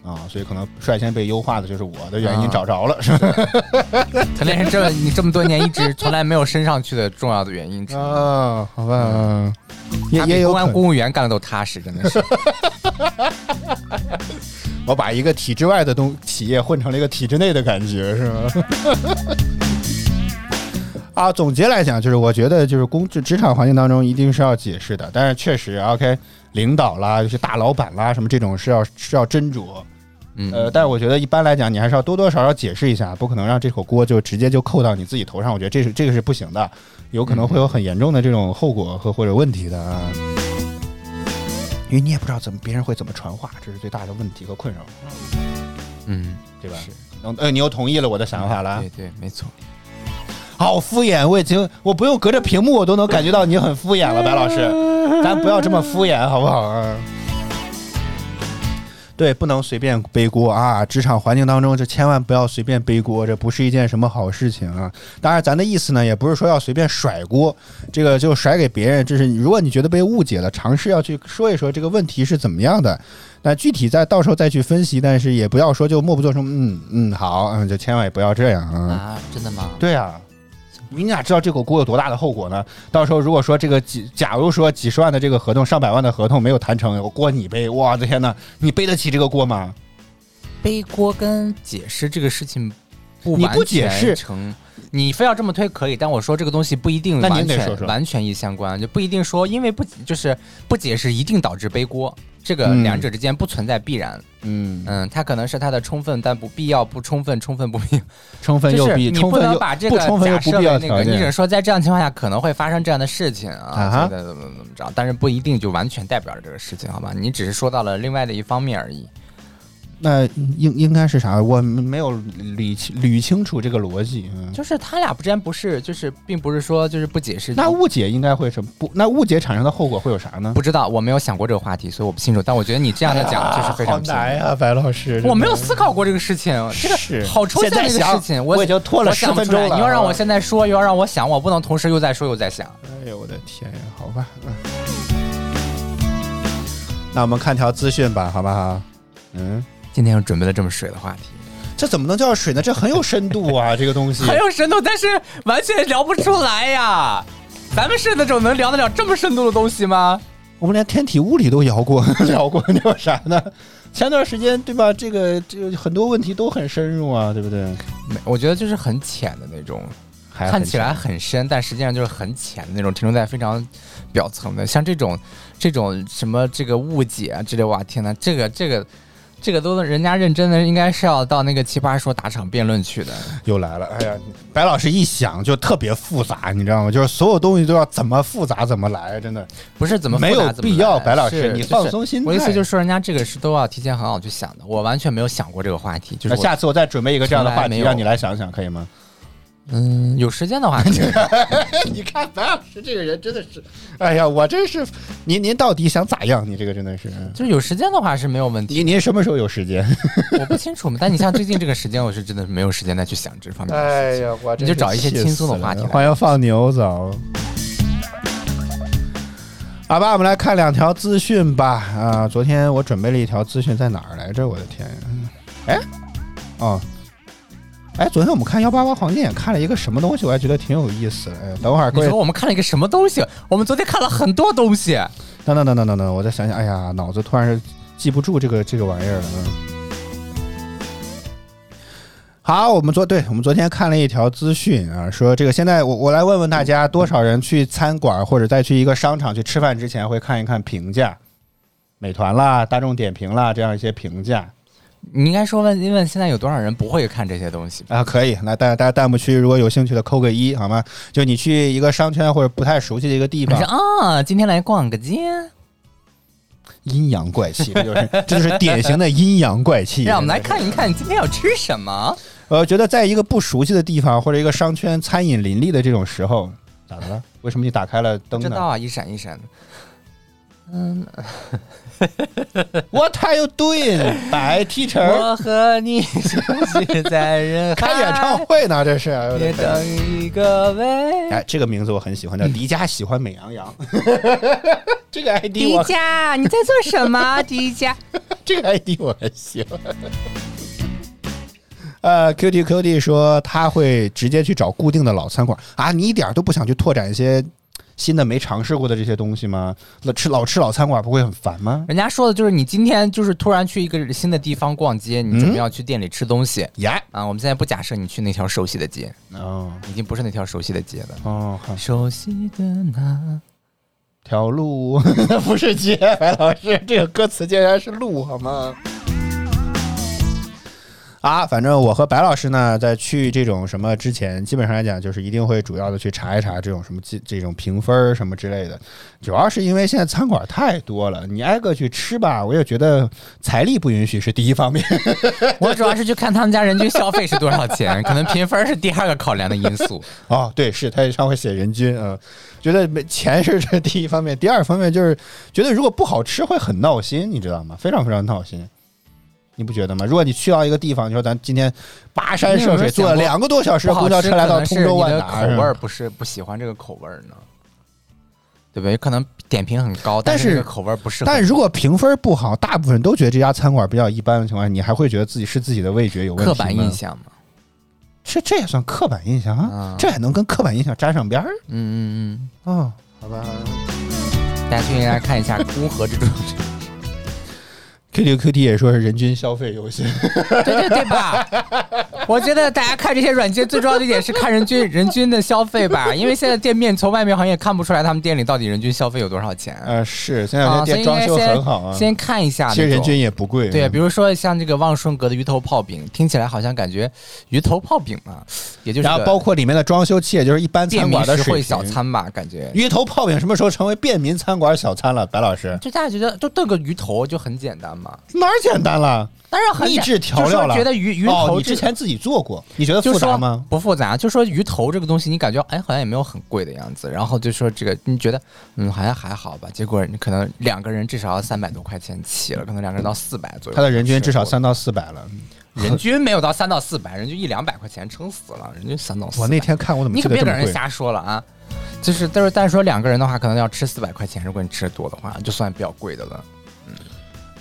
啊，所以可能率先被优化的就是我的原因啊找着了，是吧？可能是这你这么多年一直从来没有升上去的重要的原因之一。啊，好吧，嗯也也有公务员干的都踏实，真的是。我把一个体制外的东企业混成了一个体制内的感觉，是吗？啊，总结来讲，就是我觉得就是工职职场环境当中一定是要解释的，但是确实，OK，领导啦，就是大老板啦，什么这种是要是要斟酌。嗯，呃，但是我觉得一般来讲，你还是要多多少少解释一下，不可能让这口锅就直接就扣到你自己头上。我觉得这是这个是不行的，有可能会有很严重的这种后果和或者问题的啊。因为你也不知道怎么别人会怎么传话，这是最大的问题和困扰，嗯，对吧是？能呃，你又同意了我的想法了对，对，没错。好敷衍，我已经我不用隔着屏幕我都能感觉到你很敷衍了，白老师，咱不要这么敷衍好不好啊？对，不能随便背锅啊！职场环境当中，这千万不要随便背锅，这不是一件什么好事情啊！当然，咱的意思呢，也不是说要随便甩锅，这个就甩给别人。这是如果你觉得被误解了，尝试要去说一说这个问题是怎么样的。那具体再到时候再去分析，但是也不要说就默不作声。嗯嗯，好，嗯，就千万也不要这样啊！啊，真的吗？对啊，你哪知道这口锅有多大的后果呢？到时候如果说这个几，假如说几十万的这个合同，上百万的合同没有谈成，我锅你背，我的天呐，你背得起这个锅吗？背锅跟解释这个事情不你完不解释全成，你非要这么推可以，但我说这个东西不一定完全得说说完全一相关，就不一定说因为不就是不解释一定导致背锅，这个嗯两者之间不存在必然。嗯，嗯，它可能是它的充分但不必要，不充分，充分不必要。充分又必，就是你不能把这个假设那个，你只是。说在这样情况下可能会发生这样的事情啊怎么怎么怎么着，但是不一定就完全代表着这个事情，好吧？你只是说到了另外的一方面而已。那应应该是啥？我没有理清捋清楚这个逻辑。嗯，就是他俩之间不是，就是并不是说就是不解释。那误解应该会什么？不，那误解产生的后果会有啥呢？不知道，我没有想过这个话题，所以我不清楚。但我觉得你这样的讲就是非常 好难呀，白老师。我没有思考过这个事情，这个是好抽象的一个事情，我已经拖了我想10分钟了你要让我现在说，又要让我想，我不能同时又在说又在想。哎呦我的天呀，好吧，嗯，那我们看条资讯吧，好不好？嗯，今天又准备了这么水的话题，这怎么能叫水呢？这很有深度啊，这个东西。很有深度，但是完全聊不出来呀。咱们是那种能聊得了这么深度的东西吗？我们连天体物理都聊过，聊过，那有啥呢？前段时间对吧？这个这个很多问题都很深入啊，对不对？没，我觉得就是很浅的那种，看起来很深，但实际上就是很浅的那种，停留在非常表层的。像这种这种什么这个误解啊之类，哇天呐，这个这个这个都人家认真的，应该是要到那个奇葩说打场辩论去的。又来了。哎呀，白老师一想就特别复杂，你知道吗？就是所有东西都要怎么复杂怎么来，真的不是怎么复杂没有必要。白老师，你放松心态。我意思就是说，人家这个是都要提前很好去想的，我完全没有想过这个话题，就是那下次我再准备一个这样的话题，让你来想想，可以吗？嗯，有时间的话 你看白老师这个人真的是，哎呀，我真是，您您到底想咋样？你这个真的是，就是有时间的话是没有问题。您您什么时候有时间？我不清楚嘛，但你像最近这个时间，我是真的没有时间再去想这方面的事情。哎呀，我你就找一些轻松的话题欢迎放牛走。好吧，我们来看两条资讯吧。啊，昨天我准备了一条资讯，在哪儿来着？我的天呀！哎，哦，哎，昨天我们看幺八八黄金眼看了一个什么东西，我还觉得挺有意思的。哎，等会儿你说，我们看了一个什么东西？我们昨天看了很多东西。等等等等等等，我再想想，哎呀，脑子突然是记不住这个这个玩意儿了。嗯好，我们昨对我们昨天看了一条资讯啊，说这个现在我我来问问大家，多少人去餐馆或者再去一个商场去吃饭之前会看一看评价，美团啦、大众点评啦这样一些评价你应该说问问现在有多少人不会看这些东西？啊？可以，来大家大家弹幕区如果有兴趣的扣个一好吗？就你去一个商圈或者不太熟悉的一个地方你说，啊，今天来逛个街，阴阳怪气，这就是这就是典型的阴阳怪气。让我们来看一看今天要吃什么。我觉得在一个不熟悉的地方或者一个商圈餐饮林立的这种时候，咋的了？为什么你打开了灯呢道啊，一闪一闪的。嗯，What are you doing？白 teacher 我和你相识在人海，开演唱会呢？这是。也等于一个未。哎，这个名字我很喜欢，叫迪迦喜欢美羊羊。这个 ID 迪迦，你在做什么？迪迦，这个 ID 我很喜欢。呃 QT 说他会直接去找固定的老餐馆啊，你一点都不想去拓展一些新的没尝试过的这些东西吗？老吃老吃老餐馆不会很烦吗？人家说的就是你今天就是突然去一个新的地方逛街，你准备要去店里吃东西呀，啊。我们现在不假设你去那条熟悉的街，哦已经不是那条熟悉的街了。哦，好，熟悉的那条路那 不是街，白老师，这个歌词竟然是路，好吗？啊，反正我和白老师呢，在去这种什么之前，基本上来讲，就是一定会主要的去查一查这种什么这这种评分儿什么之类的。主要是因为现在餐馆太多了，你挨个去吃吧，我也觉得财力不允许是第一方面。我主要是去看他们家人均消费是多少钱，可能评分是第二个考量的因素。哦，对，是他上会写人均啊、嗯觉得没钱是这第一方面，第二方面就是觉得如果不好吃会很闹心，你知道吗？非常非常闹心。你不觉得吗？如果你去到一个地方，你说咱今天跋山涉水坐了两个多小时公交车来到通州万达，口味儿不是不喜欢这个口味儿呢，对不对？可能点评很高，但是是口味儿不适合。但是如果评分不好，大部分人都觉得这家餐馆比较一般的情况下，你还会觉得自己是自己的味觉有问题刻板印，象嘛，这这也算刻板印象啊？啊这还能跟刻板印象沾上边儿？嗯嗯嗯哦，好吧。嗯，大家去来看一下乌合之中，Q Q Q T 也说是人均消费游戏，对对对吧？我觉得大家看这些软件最重要的一点是看人均人均的消费吧，因为现在店面从外面好像也看不出来他们店里到底人均消费有多少钱。呃，是现在有些店装修很好啊，先看一下。其实人均也不贵，对，啊比如说像这个旺顺阁的鱼头泡饼，听起来好像感觉鱼头泡饼啊，也就是然后包括里面的装修器，也就是一般餐馆的实惠小。餐吧，感觉。鱼头泡饼什么时候成为便民餐馆小餐了？白老师，就大家觉得就炖个鱼头就很简单嘛，哪儿简单了？当然很简秘制调料了。觉得鱼鱼哦，头之前自己做过，你觉得复杂吗？不复杂，就说鱼头这个东西，你感觉哎好像也没有很贵的样子，然后就说这个你觉得嗯好像还好吧，结果你可能两个人至少要三百多块钱起了，可能两个人到四百左右。他的人均至少三到四百了。人均没有到三到四百，人均一两百块钱撑死了，人均三到四。我那天看我怎么你？别跟人瞎说了啊！就是，但是但是说两个人的话，可能要吃四百块钱，如果你吃的多的话，就算比较贵的了。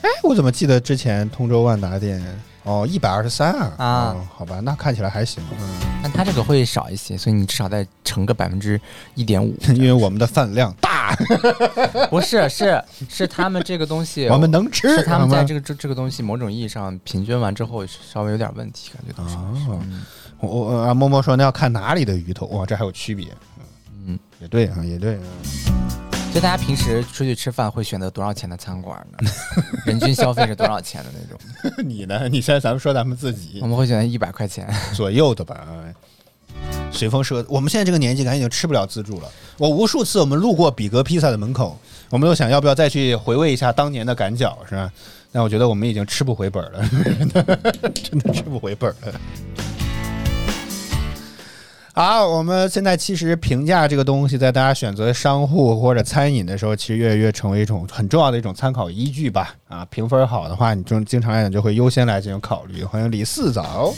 哎，我怎么记得之前通州万达店哦一百二十三啊？啊哦好吧，那看起来还行。嗯，但它这个会少一些，所以你至少再乘个百分之一点五。因为我们的饭量大，不是，是是他们这个东西，我们能吃。是他们在这个这这个东西某种意义上平均完之后稍微有点问题，感觉到是。哦，我我啊，默默说那要看哪里的鱼头哇，这还有区别。嗯，也对啊，也对。嗯就大家平时出去吃饭会选择多少钱的餐馆呢？人均消费是多少钱的那种？你呢？你现在咱们说咱们自己我们会选择一百块钱。左右的吧。哎随风说，我们现在这个年纪，感觉已经吃不了自助了。我无数次我们路过比格披萨的门口，我们都想要不要再去回味一下当年的赶脚，是吧？但我觉得我们已经吃不回本了，真的吃不回本了。好，我们现在其实评价这个东西，在大家选择商户或者餐饮的时候，其实越来越成为一种很重要的一种参考依据吧。啊，评分好的话，你就经常来讲就会优先来进行考虑。欢迎李四早。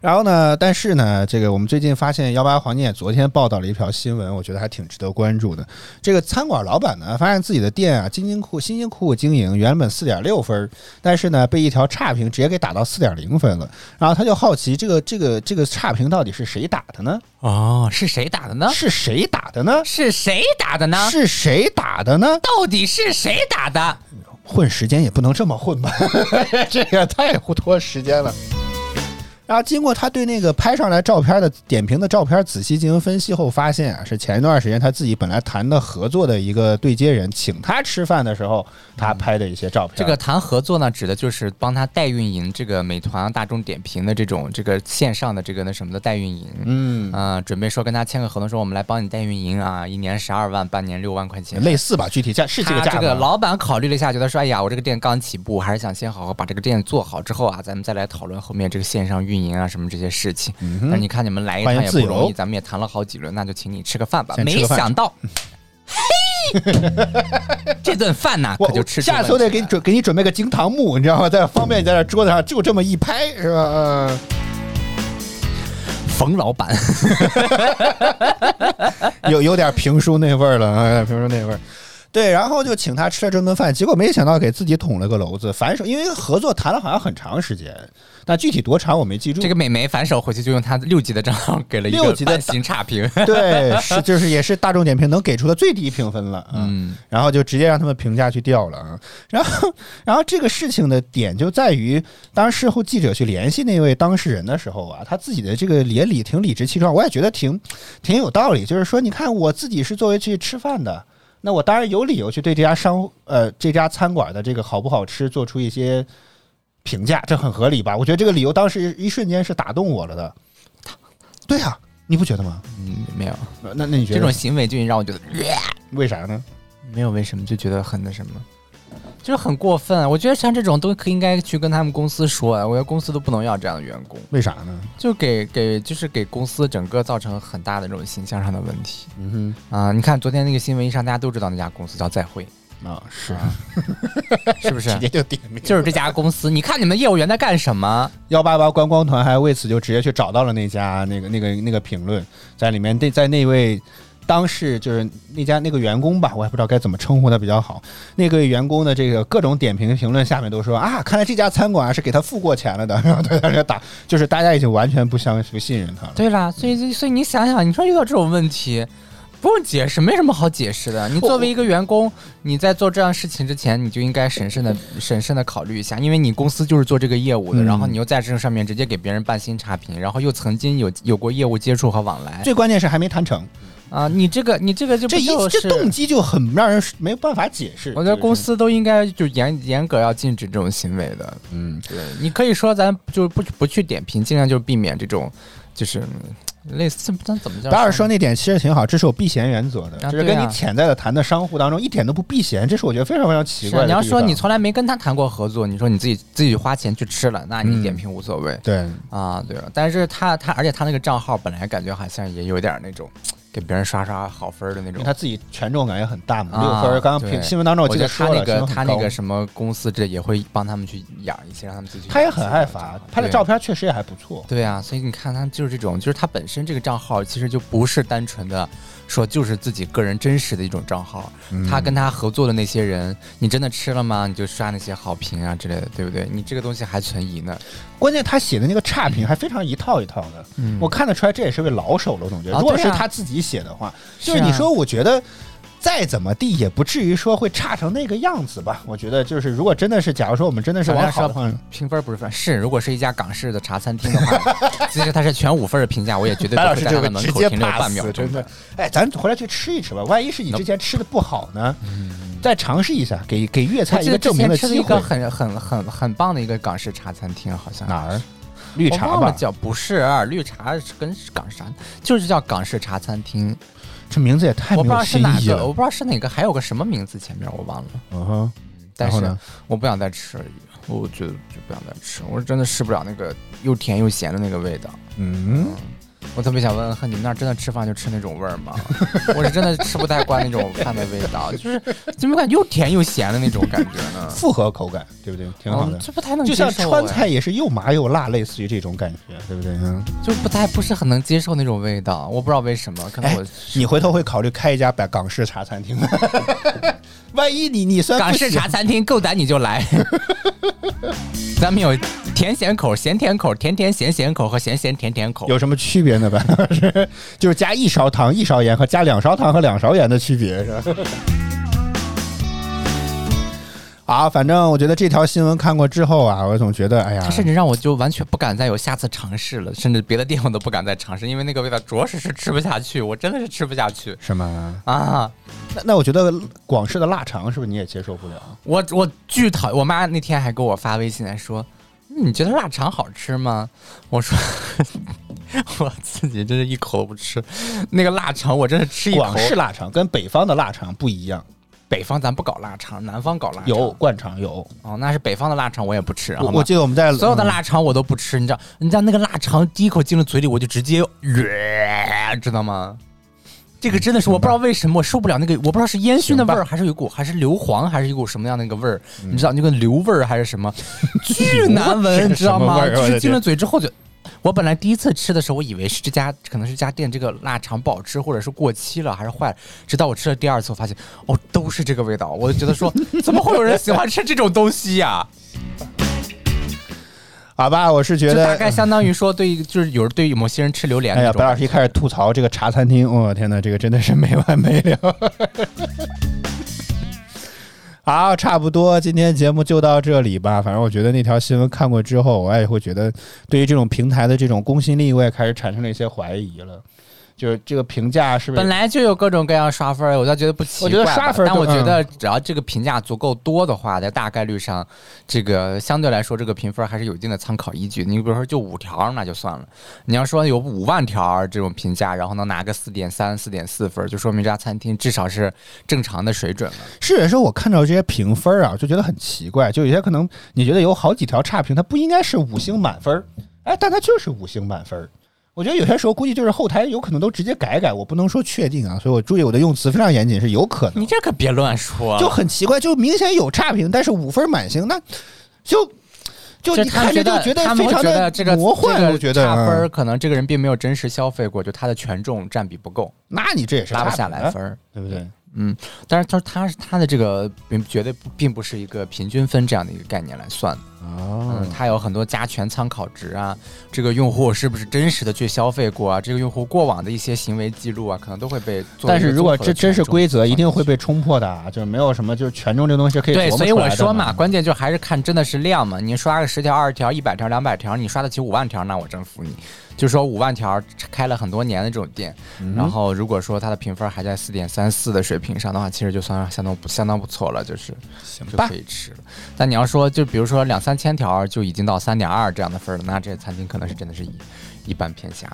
然后呢，但是呢，这个我们最近发现幺八黄金也昨天报道了一条新闻，我觉得还挺值得关注的。这个餐馆老板呢，发现自己的店啊，辛辛苦辛辛苦苦经营，原本四点六分，但是呢，被一条差评直接给打到四点零分了。然后他就好奇，这个这个这个差评到底是谁打的呢？哦，是谁打的呢？是谁打的呢？是谁打的呢？是谁打的呢？到底是谁打的？混时间也不能这么混吧，这个太拖时间了。然后经过他对那个拍上来照片的点评的照片仔细进行分析后，发现啊，是前一段时间他自己本来谈的合作的一个对接人请他吃饭的时候，他拍的一些照片。这个谈合作呢，指的就是帮他代运营这个美团、大众点评的这种这个线上的这个那什么的代运营。嗯啊、准备说跟他签个合同，说我们来帮你代运营啊，一年十二万，半年六万块钱。类似吧，具体价是这个价这个老板考虑了一下，觉得说，哎呀，我这个店刚起步，还是想先好好把这个店做好之后啊，咱们再来讨论后面这个线上运营啊什么这些事情。嗯那你看你们来一趟也不容易，咱们也谈了好几轮，那就请你吃个饭吧。没想到，嘿，这顿饭呢，我可就吃下次我得给你准给你准备个惊堂木，你知道吗？在方便你在这桌子上就这么一拍，是吧？嗯。冯老板，有有点评书那味儿了，啊，评书那味儿。对，然后就请他吃了这顿饭，结果没想到给自己捅了个篓子。反手，因为合作谈了好像很长时间，但具体多长我没记住。这个美眉反手回去就用她六级的账号给了一个六级的半星差评。对，是就是也是大众点评能给出的最低评分了，嗯，然后就直接让他们评价去掉了啊。然后，然后这个事情的点就在于，当事后记者去联系那位当事人的时候啊，他自己的这个也理挺理直气壮，我也觉得挺挺有道理。就是说，你看我自己是作为去吃饭的。那我当然有理由去对这家商呃这家餐馆的这个好不好吃做出一些评价，这很合理吧？我觉得这个理由当时一瞬间是打动我了的。对呀、你不觉得吗？嗯，没有那那你觉得这种行为就让我觉得为啥呢？没有为什么，就觉得很那什么，就是很过分。我觉得像这种都可应该去跟他们公司说，我觉得公司都不能要这样的员工，为啥呢？就给给就是给公司整个造成很大的这种形象上的问题嗯哼啊！你看昨天那个新闻一上，大家都知道那家公司叫再会，哼，啊是，是不是直？接就点名，就是这家公司，你看你们业务员在干什么？幺八八观光团还为此就直接去找到了那家那个那个那个评论，在里面那在那位当事就是那家那个员工吧，我也不知道该怎么称呼他比较好。那个员工的这个各种点评评论下面都说啊，看来这家餐馆是给他付过钱了的，然 后对他这打，就是大家已经完全不相不信任他了。对啦，所以所以你想想，你说遇到这种问题。不用解释，没什么好解释的。你作为一个员工，你在做这样事情之前，你就应该审慎的、审慎的考虑一下，因为你公司就是做这个业务的，嗯然后你又在这上面直接给别人办新差评，然后又曾经有有过业务接触和往来最关键是还没谈成，啊，你这个你这个就不这这动机就很让人没有办法解释。我觉得公司都应该就严严格要禁止这种行为的。嗯，对，你可以说咱就不不去点评，尽量就避免这种，就是嗯类似但怎么叫？达尔说那点其实挺好，这是有避嫌原则的，就是跟你潜在的谈的商户当中一点都不避嫌，这是我觉得非常非常奇怪。你要说你从来没跟他谈过合作，你说你自己自己花钱去吃了，那嗯你点评无所谓、对啊，对了。但是他他，而且他那个账号本来感觉好像也有点那种给别人刷刷好分儿的那种。他自己权重感也很大嘛，啊六分。刚刚评新闻当中我记得他那个他那个什么公司这也会帮他们去养一些，让他们自己他也很爱发，拍的照片确实也还不错。对啊，所以你看他就是这种，就是他本身这个账号其实就不是单纯的说就是自己个人真实的一种账号，嗯他跟他合作的那些人，你真的吃了吗？你就刷那些好评啊之类的，对不对？你这个东西还存疑呢。关键他写的那个差评还非常一套一套的，嗯我看得出来这也是位老手了，我总觉得。啊如果是他自己写的话，就是你说，我觉得。再怎么地也不至于说会差成那个样子吧？我觉得就是，如果真的是，假如说我们真的是往好的方向，评分不是分是，如果是一家港式的茶餐厅的话，其实它是全五分的评价，我也绝对白不会会在他的门口停留半秒钟真的。哎，咱回来去吃一吃吧，万一是你之前吃的不好呢？再尝试一下，给给粤菜一个证明前吃了一。个很很很很棒的一个港式茶餐厅，好像哪儿？绿茶吧，叫不是绿茶跟港式茶，就是叫港式茶餐厅。这名字也太我不知道是哪个，我。不知道是哪个，还有个什么名字前面我忘了。嗯哼，但是然后呢？我不想再吃了。我觉得就不想再吃，我是真的吃不了那个又甜又咸的那个味道。嗯，我特别想问问，你们那儿真的吃饭就吃那种味儿吗？我是真的吃不太惯那种饭的味道，就是怎么感觉又甜又咸的那种感觉呢？复合口感，对不对？挺好的嗯，。这不太能就像接受哎川菜也是又麻又辣，类似于这种感觉，对不对？嗯，就不太不是很能接受那种味道，我不知道为什么，可能哎我你回头会考虑开一家百港式茶餐厅吗？万一你你算港式茶餐厅够胆你就来。咱们有甜咸口、咸甜口、甜甜咸咸口和咸咸甜甜口。有什么区别呢？吧，是就是加一勺糖、一勺盐和加两勺糖和两勺盐的区别是吧？啊，反正我觉得这条新闻看过之后啊，我总觉得，哎呀它，甚至让我就完全不敢再有下次尝试了，甚至别的地方都不敢再尝试，因为那个味道着实是吃不下去，我真的是吃不下去是吗？啊！那那我觉得广式的腊肠是不是你也接受不了？我我巨讨，我妈那天还给我发微信来说，你觉得腊肠好吃吗？我说 我自己真是一口都不吃，那个腊肠我真是吃一口。广式腊肠跟北方的腊肠不一样，北方咱不搞腊肠，南方搞腊肠。有灌肠有。哦，那是北方的腊肠，我也不吃。我我记得我们在所有的腊肠我都不吃，你知道，你知道那个腊肠第一口进了嘴里，我就直接，呃知道吗？这个真的是我不知道为什么我受不了那个，我不知道是烟熏的味儿，还是有一股还是硫磺，还是一股什么样的一个味儿，你知道那个硫味儿还是什么，巨难闻，你知道吗？就是进了嘴之后就。我本来第一次吃的时候，我以为是这家可能是这家店这个腊肠不好吃，或者是过期了，还是坏了。直到我吃了第二次，我发现哦，都是这个味道。我就觉得说，怎么会有人喜欢吃这种东西呀、好吧，我是觉得大概相当于说，对于就是有人对于某些人吃榴莲哎呀，白老师一开始吐槽这个茶餐厅，我、天哪，这个真的是没完没了。好，差不多，今天节目就到这里吧。反正我觉得那条新闻看过之后，我也会觉得对于这种平台的这种公信力，我也开始产生了一些怀疑了。就是这个评价是不是本来就有各种各样刷分儿，我倒觉得不奇我怪我。觉得刷分但我觉得只要这个评价足够多的话，在大概率上，这个相对来说这个评分还是有一定的参考依据。你比如说就五条那就算了，你要说有五万条这种评价，然后能拿个四点三、四点四分，就说明这家餐厅至少是正常的水准了。是有时候我看到这些评分啊，就觉得很奇怪。就有些可能你觉得有好几条差评，它不应该是五星满分儿，哎，但它就是五星满分儿。我觉得有些时候估计就是后台有可能都直接改改，我不能说确定啊，所以我注意我的用词非常严谨，是有可能你。这可别乱说，就很奇怪，就明显有差评，但是五分满星，那就就就你看着就觉得非常的这个魔幻，这个我觉得差分可能这个人并没有真实消费过，就他的权重占比不够，那你这也是拉不下来分。对不对？嗯，但是他他他的这个并绝对不并不是一个平均分这样的一个概念来算的，哦嗯，它有很多加权参考值啊，这个用户是不是真实的去消费过啊，这个用户过往的一些行为记录啊，可能都会被做但是如果这真是规则，一定会被冲破的啊，就是没有什么就是权重这东西是可以对，所以我说嘛，关键就还是看真的是量嘛。你刷个十条、二十条、一百条、两百条，你刷得起五万条，那我真服你。就是说五万条开了很多年的这种店，嗯然后如果说它的评分还在四点三四的水平上的话，其实就算相当不相当不错了，就是就吧可以吃了。但你要说就比如说两三千条就已经到三点二这样的分了，那这餐厅可能是真的是一一般偏下。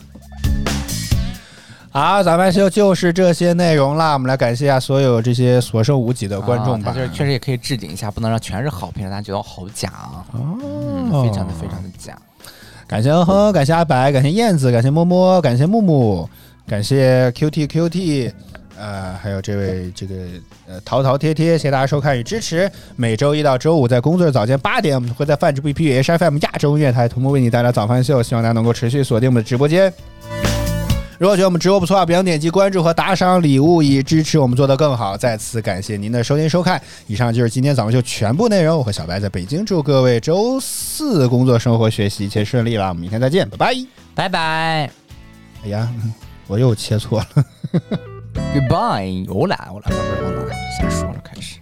好，咱们就就是这些内容了。我们来感谢一下所有这些所剩无几的观众吧。啊就是确实也可以置顶一下，不能让全是好评，让大家觉得好假啊，哦嗯，非常的非常的假。感谢哼哼，感谢阿白，感谢燕子，感谢摸摸，感谢木木，感谢 QT QT，呃，还有这位这个呃淘淘贴贴，谢谢大家收看与支持。每周一到周五在工作日早间八点，我们会在泛直 BP H FM 亚洲音乐台同步为你带来早饭秀，希望大家能够持续锁定我们的直播间。如果觉得我们直播不错啊，别忘点击关注和打赏礼物，以支持我们做得更好。再次感谢您的收听收看，以上就是今天早上秀全部内容。我和小白在北京，祝各位周四工作、生活、学习一切顺利啦！我们明天再见，拜拜。拜拜哎呀，我又切错了。，Goodbye，欧啦欧啦，不是欧啦，瞎说了开始。